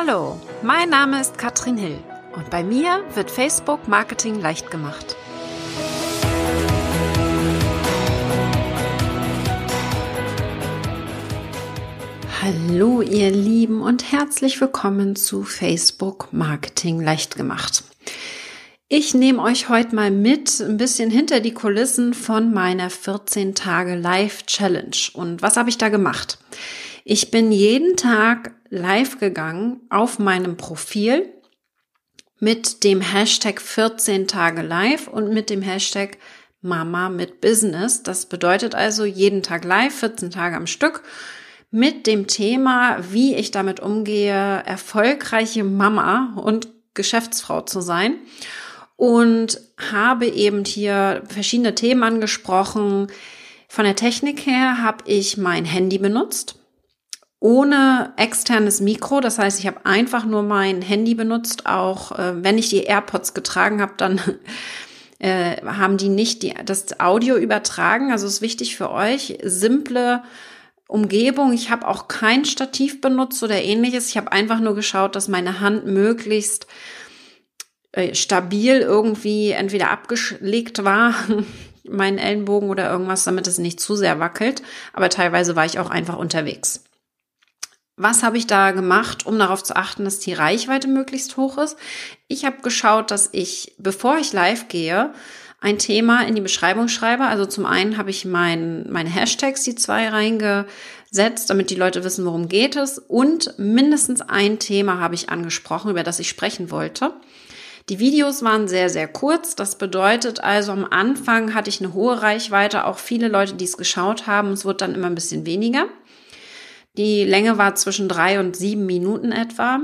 Hallo, mein Name ist Katrin Hill und bei mir wird Facebook Marketing leicht gemacht. Hallo ihr Lieben und herzlich willkommen zu Facebook Marketing leicht gemacht. Ich nehme euch heute mal mit ein bisschen hinter die Kulissen von meiner 14 Tage Live Challenge. Und was habe ich da gemacht? Ich bin jeden Tag live gegangen auf meinem Profil mit dem Hashtag 14 Tage live und mit dem Hashtag Mama mit Business. Das bedeutet also jeden Tag live, 14 Tage am Stück mit dem Thema, wie ich damit umgehe, erfolgreiche Mama und Geschäftsfrau zu sein. Und habe eben hier verschiedene Themen angesprochen. Von der Technik her habe ich mein Handy benutzt ohne externes Mikro. Das heißt, ich habe einfach nur mein Handy benutzt. Auch äh, wenn ich die AirPods getragen habe, dann äh, haben die nicht die, das Audio übertragen. Also ist wichtig für euch. Simple Umgebung. Ich habe auch kein Stativ benutzt oder ähnliches. Ich habe einfach nur geschaut, dass meine Hand möglichst äh, stabil irgendwie entweder abgelegt war, meinen Ellenbogen oder irgendwas, damit es nicht zu sehr wackelt. Aber teilweise war ich auch einfach unterwegs. Was habe ich da gemacht, um darauf zu achten, dass die Reichweite möglichst hoch ist? Ich habe geschaut, dass ich, bevor ich live gehe, ein Thema in die Beschreibung schreibe. Also zum einen habe ich mein, meine Hashtags, die zwei reingesetzt, damit die Leute wissen, worum geht es. Und mindestens ein Thema habe ich angesprochen, über das ich sprechen wollte. Die Videos waren sehr, sehr kurz. Das bedeutet also, am Anfang hatte ich eine hohe Reichweite, auch viele Leute, die es geschaut haben. Es wird dann immer ein bisschen weniger. Die Länge war zwischen drei und sieben Minuten etwa.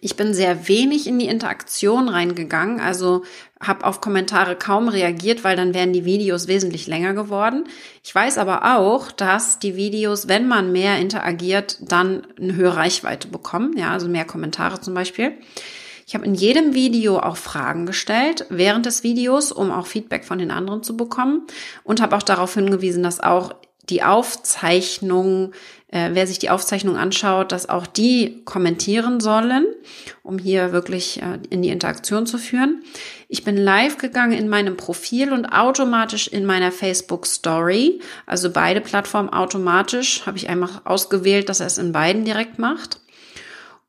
Ich bin sehr wenig in die Interaktion reingegangen, also habe auf Kommentare kaum reagiert, weil dann wären die Videos wesentlich länger geworden. Ich weiß aber auch, dass die Videos, wenn man mehr interagiert, dann eine höhere Reichweite bekommen, ja, also mehr Kommentare zum Beispiel. Ich habe in jedem Video auch Fragen gestellt während des Videos, um auch Feedback von den anderen zu bekommen und habe auch darauf hingewiesen, dass auch die Aufzeichnung äh, wer sich die Aufzeichnung anschaut, dass auch die kommentieren sollen, um hier wirklich äh, in die Interaktion zu führen. Ich bin live gegangen in meinem Profil und automatisch in meiner Facebook Story, also beide Plattformen automatisch, habe ich einfach ausgewählt, dass er es in beiden direkt macht.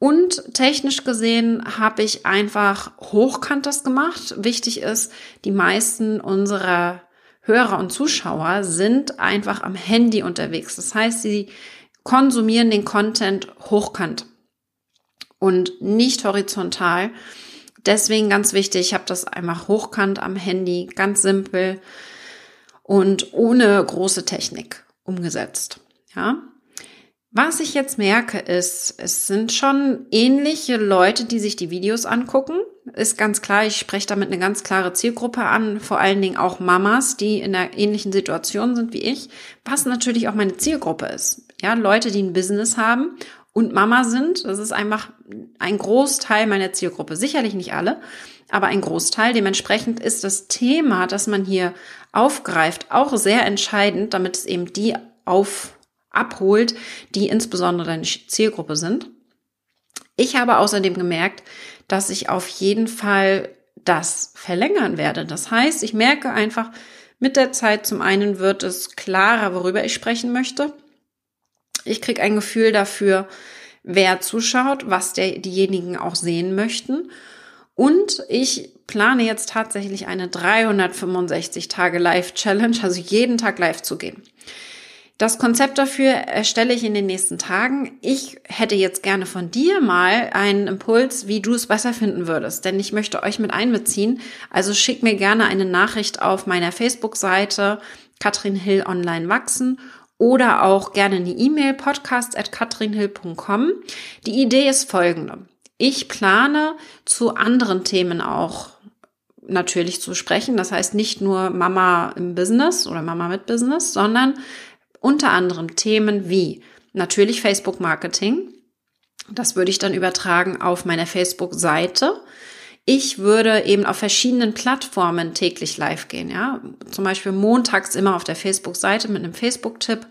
Und technisch gesehen habe ich einfach hochkant das gemacht. Wichtig ist, die meisten unserer Hörer und Zuschauer sind einfach am Handy unterwegs. Das heißt, sie konsumieren den Content hochkant und nicht horizontal. Deswegen ganz wichtig, ich habe das einmal hochkant am Handy, ganz simpel und ohne große Technik umgesetzt. Ja. Was ich jetzt merke, ist, es sind schon ähnliche Leute, die sich die Videos angucken. Ist ganz klar, ich spreche damit eine ganz klare Zielgruppe an, vor allen Dingen auch Mamas, die in einer ähnlichen Situation sind wie ich, was natürlich auch meine Zielgruppe ist. Ja, Leute, die ein Business haben und Mama sind, das ist einfach ein Großteil meiner Zielgruppe. Sicherlich nicht alle, aber ein Großteil. Dementsprechend ist das Thema, das man hier aufgreift, auch sehr entscheidend, damit es eben die auf abholt, die insbesondere deine Zielgruppe sind. Ich habe außerdem gemerkt, dass ich auf jeden Fall das verlängern werde. Das heißt, ich merke einfach mit der Zeit, zum einen wird es klarer, worüber ich sprechen möchte. Ich kriege ein Gefühl dafür, wer zuschaut, was der, diejenigen auch sehen möchten. Und ich plane jetzt tatsächlich eine 365 Tage Live Challenge, also jeden Tag live zu gehen. Das Konzept dafür erstelle ich in den nächsten Tagen. Ich hätte jetzt gerne von dir mal einen Impuls, wie du es besser finden würdest, denn ich möchte euch mit einbeziehen. Also schick mir gerne eine Nachricht auf meiner Facebook-Seite Katrin Hill Online Wachsen oder auch gerne eine E-Mail podcast at katrinhill.com. Die Idee ist folgende. Ich plane zu anderen Themen auch natürlich zu sprechen. Das heißt nicht nur Mama im Business oder Mama mit Business, sondern unter anderem Themen wie natürlich Facebook Marketing. Das würde ich dann übertragen auf meine Facebook-Seite. Ich würde eben auf verschiedenen Plattformen täglich live gehen, ja. Zum Beispiel montags immer auf der Facebook-Seite mit einem Facebook-Tipp.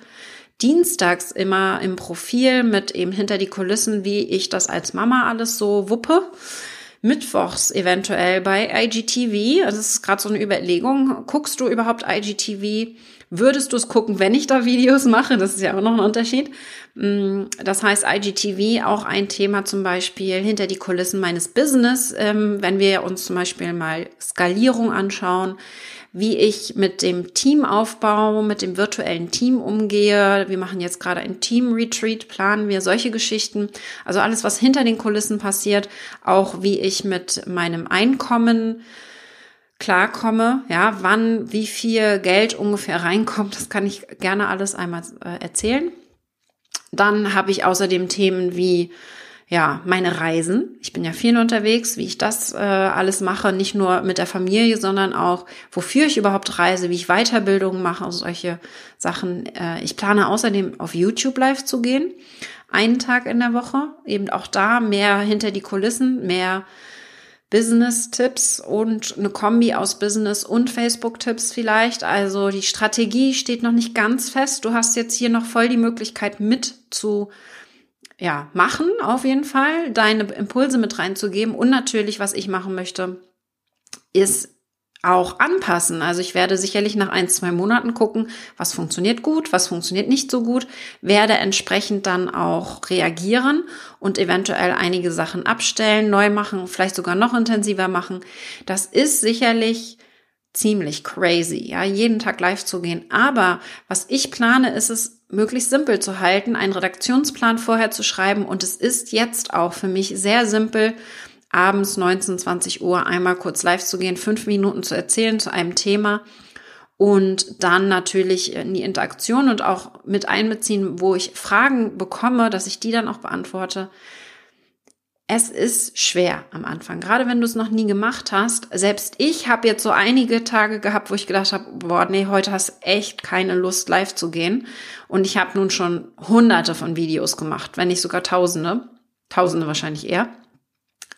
dienstags immer im Profil mit eben hinter die Kulissen, wie ich das als Mama alles so wuppe. Mittwochs eventuell bei IGTV. Also das ist gerade so eine Überlegung. Guckst du überhaupt IGTV? Würdest du es gucken, wenn ich da Videos mache? Das ist ja auch noch ein Unterschied. Mm, das heißt, IGTV auch ein Thema zum Beispiel hinter die Kulissen meines Business, ähm, wenn wir uns zum Beispiel mal Skalierung anschauen wie ich mit dem Teamaufbau, mit dem virtuellen Team umgehe. Wir machen jetzt gerade ein Team-Retreat, planen wir solche Geschichten. Also alles, was hinter den Kulissen passiert, auch wie ich mit meinem Einkommen klarkomme, ja, wann, wie viel Geld ungefähr reinkommt, das kann ich gerne alles einmal äh, erzählen. Dann habe ich außerdem Themen wie ja, meine Reisen. Ich bin ja viel unterwegs, wie ich das äh, alles mache, nicht nur mit der Familie, sondern auch, wofür ich überhaupt reise, wie ich Weiterbildungen mache, also solche Sachen. Äh, ich plane außerdem auf YouTube live zu gehen, einen Tag in der Woche, eben auch da mehr hinter die Kulissen, mehr Business-Tipps und eine Kombi aus Business und Facebook-Tipps vielleicht. Also die Strategie steht noch nicht ganz fest. Du hast jetzt hier noch voll die Möglichkeit mit zu ja, machen auf jeden Fall, deine Impulse mit reinzugeben und natürlich, was ich machen möchte, ist auch anpassen. Also ich werde sicherlich nach ein, zwei Monaten gucken, was funktioniert gut, was funktioniert nicht so gut, werde entsprechend dann auch reagieren und eventuell einige Sachen abstellen, neu machen, vielleicht sogar noch intensiver machen. Das ist sicherlich ziemlich crazy, ja, jeden Tag live zu gehen. Aber was ich plane, ist es möglichst simpel zu halten, einen Redaktionsplan vorher zu schreiben. Und es ist jetzt auch für mich sehr simpel, abends 19, 20 Uhr einmal kurz live zu gehen, fünf Minuten zu erzählen zu einem Thema und dann natürlich in die Interaktion und auch mit einbeziehen, wo ich Fragen bekomme, dass ich die dann auch beantworte. Es ist schwer am Anfang, gerade wenn du es noch nie gemacht hast. Selbst ich habe jetzt so einige Tage gehabt, wo ich gedacht habe, boah, nee, heute hast echt keine Lust, live zu gehen. Und ich habe nun schon hunderte von Videos gemacht, wenn nicht sogar tausende. Tausende wahrscheinlich eher.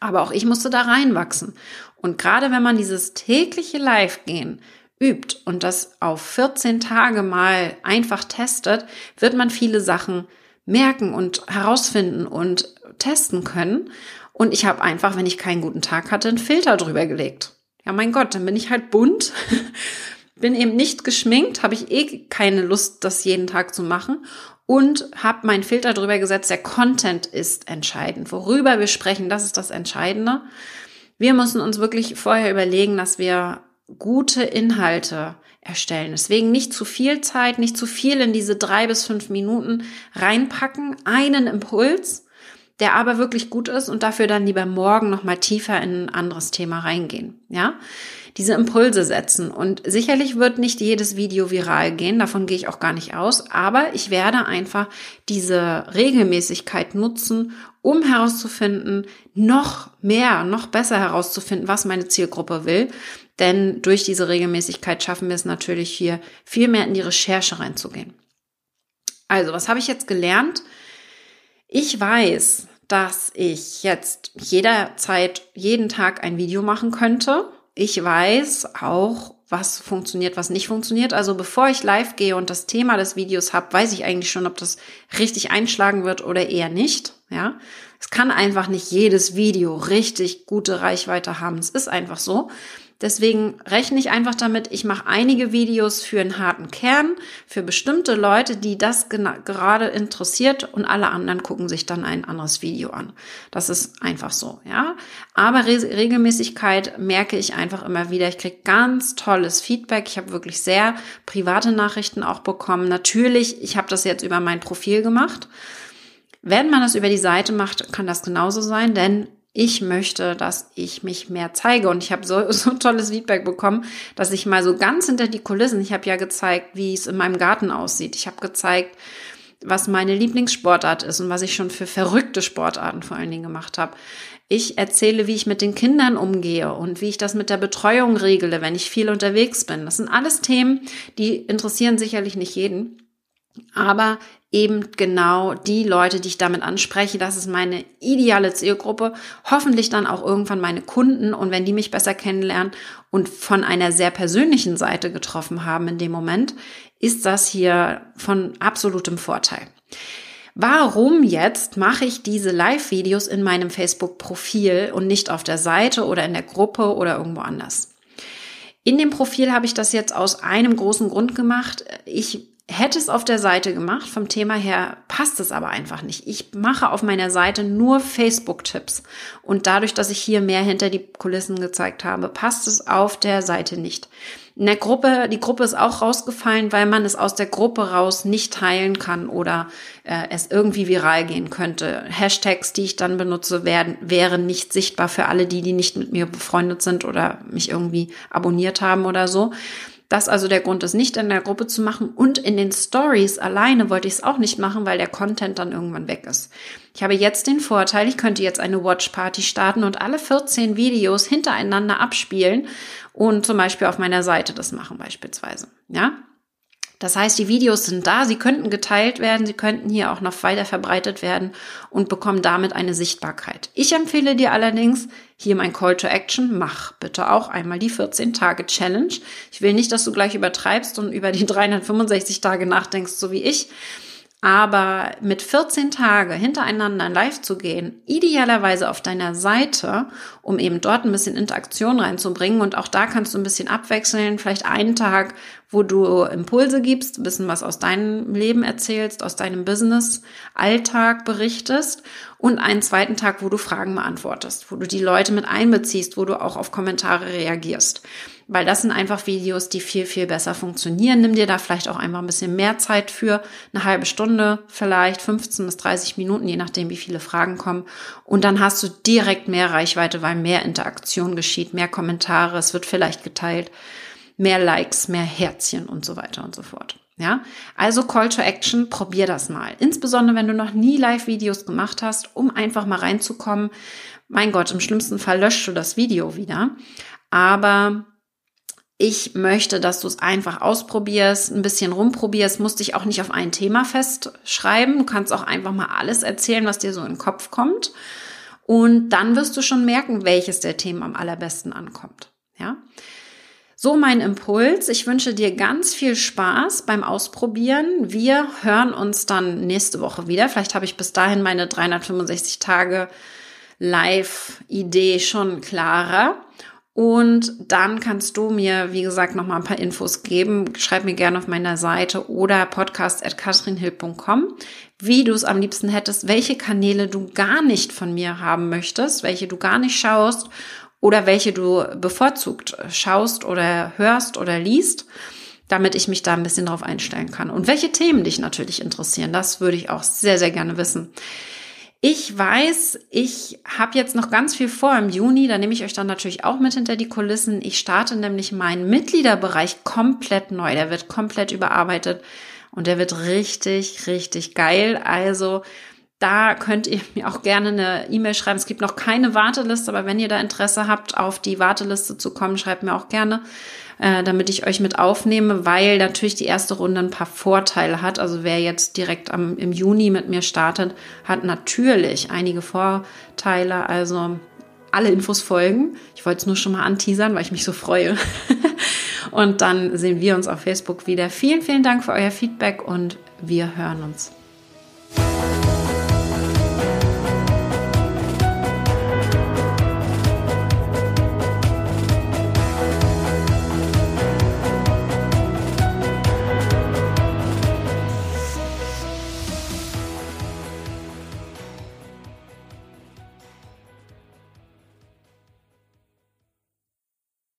Aber auch ich musste da reinwachsen. Und gerade wenn man dieses tägliche Live-Gehen übt und das auf 14 Tage mal einfach testet, wird man viele Sachen merken und herausfinden und testen können. Und ich habe einfach, wenn ich keinen guten Tag hatte, einen Filter drüber gelegt. Ja, mein Gott, dann bin ich halt bunt, bin eben nicht geschminkt, habe ich eh keine Lust, das jeden Tag zu machen und habe meinen Filter drüber gesetzt. Der Content ist entscheidend. Worüber wir sprechen, das ist das Entscheidende. Wir müssen uns wirklich vorher überlegen, dass wir gute Inhalte erstellen. Deswegen nicht zu viel Zeit, nicht zu viel in diese drei bis fünf Minuten reinpacken, einen Impuls, der aber wirklich gut ist und dafür dann lieber morgen noch mal tiefer in ein anderes Thema reingehen. Ja, diese Impulse setzen und sicherlich wird nicht jedes Video viral gehen, davon gehe ich auch gar nicht aus, aber ich werde einfach diese Regelmäßigkeit nutzen, um herauszufinden, noch mehr, noch besser herauszufinden, was meine Zielgruppe will denn durch diese Regelmäßigkeit schaffen wir es natürlich hier viel mehr in die Recherche reinzugehen. Also, was habe ich jetzt gelernt? Ich weiß, dass ich jetzt jederzeit, jeden Tag ein Video machen könnte. Ich weiß auch, was funktioniert, was nicht funktioniert. Also bevor ich live gehe und das Thema des Videos habe, weiß ich eigentlich schon, ob das richtig einschlagen wird oder eher nicht. Ja, es kann einfach nicht jedes Video richtig gute Reichweite haben. Es ist einfach so. Deswegen rechne ich einfach damit, ich mache einige Videos für einen harten Kern, für bestimmte Leute, die das gerade interessiert und alle anderen gucken sich dann ein anderes Video an. Das ist einfach so, ja. Aber Re Regelmäßigkeit merke ich einfach immer wieder. Ich kriege ganz tolles Feedback. Ich habe wirklich sehr private Nachrichten auch bekommen. Natürlich, ich habe das jetzt über mein Profil gemacht. Wenn man das über die Seite macht, kann das genauso sein, denn ich möchte, dass ich mich mehr zeige. Und ich habe so, so tolles Feedback bekommen, dass ich mal so ganz hinter die Kulissen, ich habe ja gezeigt, wie es in meinem Garten aussieht. Ich habe gezeigt, was meine Lieblingssportart ist und was ich schon für verrückte Sportarten vor allen Dingen gemacht habe. Ich erzähle, wie ich mit den Kindern umgehe und wie ich das mit der Betreuung regle, wenn ich viel unterwegs bin. Das sind alles Themen, die interessieren sicherlich nicht jeden. Aber eben genau die Leute, die ich damit anspreche, das ist meine ideale Zielgruppe, hoffentlich dann auch irgendwann meine Kunden und wenn die mich besser kennenlernen und von einer sehr persönlichen Seite getroffen haben in dem Moment, ist das hier von absolutem Vorteil. Warum jetzt mache ich diese Live-Videos in meinem Facebook-Profil und nicht auf der Seite oder in der Gruppe oder irgendwo anders? In dem Profil habe ich das jetzt aus einem großen Grund gemacht. Ich hätte es auf der Seite gemacht. Vom Thema her passt es aber einfach nicht. Ich mache auf meiner Seite nur Facebook-Tipps. Und dadurch, dass ich hier mehr hinter die Kulissen gezeigt habe, passt es auf der Seite nicht. In der Gruppe, die Gruppe ist auch rausgefallen, weil man es aus der Gruppe raus nicht teilen kann oder äh, es irgendwie viral gehen könnte. Hashtags, die ich dann benutze, werden, wären nicht sichtbar für alle die, die nicht mit mir befreundet sind oder mich irgendwie abonniert haben oder so. Das also der Grund ist, nicht in der Gruppe zu machen und in den Stories alleine wollte ich es auch nicht machen, weil der Content dann irgendwann weg ist. Ich habe jetzt den Vorteil, ich könnte jetzt eine Watch Party starten und alle 14 Videos hintereinander abspielen und zum Beispiel auf meiner Seite das machen beispielsweise. Ja, das heißt, die Videos sind da, sie könnten geteilt werden, sie könnten hier auch noch weiter verbreitet werden und bekommen damit eine Sichtbarkeit. Ich empfehle dir allerdings, hier mein Call to Action, mach bitte auch einmal die 14 Tage Challenge. Ich will nicht, dass du gleich übertreibst und über die 365 Tage nachdenkst, so wie ich. Aber mit 14 Tage hintereinander live zu gehen, idealerweise auf deiner Seite, um eben dort ein bisschen Interaktion reinzubringen. Und auch da kannst du ein bisschen abwechseln, vielleicht einen Tag, wo du Impulse gibst, ein bisschen was aus deinem Leben erzählst, aus deinem Business, Alltag berichtest. Und einen zweiten Tag, wo du Fragen beantwortest, wo du die Leute mit einbeziehst, wo du auch auf Kommentare reagierst weil das sind einfach Videos, die viel, viel besser funktionieren. Nimm dir da vielleicht auch einfach ein bisschen mehr Zeit für, eine halbe Stunde, vielleicht 15 bis 30 Minuten, je nachdem, wie viele Fragen kommen. Und dann hast du direkt mehr Reichweite, weil mehr Interaktion geschieht, mehr Kommentare, es wird vielleicht geteilt, mehr Likes, mehr Herzchen und so weiter und so fort. Ja, also Call to Action, probier das mal. Insbesondere wenn du noch nie Live-Videos gemacht hast, um einfach mal reinzukommen. Mein Gott, im schlimmsten Fall löscht du das Video wieder. Aber ich möchte, dass du es einfach ausprobierst, ein bisschen rumprobierst, musst dich auch nicht auf ein Thema festschreiben. Du kannst auch einfach mal alles erzählen, was dir so in den Kopf kommt. Und dann wirst du schon merken, welches der Themen am allerbesten ankommt. Ja? So mein Impuls. Ich wünsche dir ganz viel Spaß beim Ausprobieren. Wir hören uns dann nächste Woche wieder. Vielleicht habe ich bis dahin meine 365 Tage Live-Idee schon klarer. Und dann kannst du mir, wie gesagt, noch mal ein paar Infos geben. Schreib mir gerne auf meiner Seite oder podcast.katrinhill.com, wie du es am liebsten hättest, welche Kanäle du gar nicht von mir haben möchtest, welche du gar nicht schaust oder welche du bevorzugt schaust oder hörst oder liest, damit ich mich da ein bisschen drauf einstellen kann. Und welche Themen dich natürlich interessieren, das würde ich auch sehr, sehr gerne wissen. Ich weiß, ich habe jetzt noch ganz viel vor im Juni, da nehme ich euch dann natürlich auch mit hinter die Kulissen. Ich starte nämlich meinen Mitgliederbereich komplett neu. Der wird komplett überarbeitet und der wird richtig, richtig geil. Also da könnt ihr mir auch gerne eine E-Mail schreiben. Es gibt noch keine Warteliste, aber wenn ihr da Interesse habt, auf die Warteliste zu kommen, schreibt mir auch gerne äh, damit ich euch mit aufnehme, weil natürlich die erste Runde ein paar Vorteile hat. Also wer jetzt direkt am, im Juni mit mir startet, hat natürlich einige Vorteile. Also alle Infos folgen. Ich wollte es nur schon mal anteasern, weil ich mich so freue. und dann sehen wir uns auf Facebook wieder. Vielen, vielen Dank für euer Feedback und wir hören uns.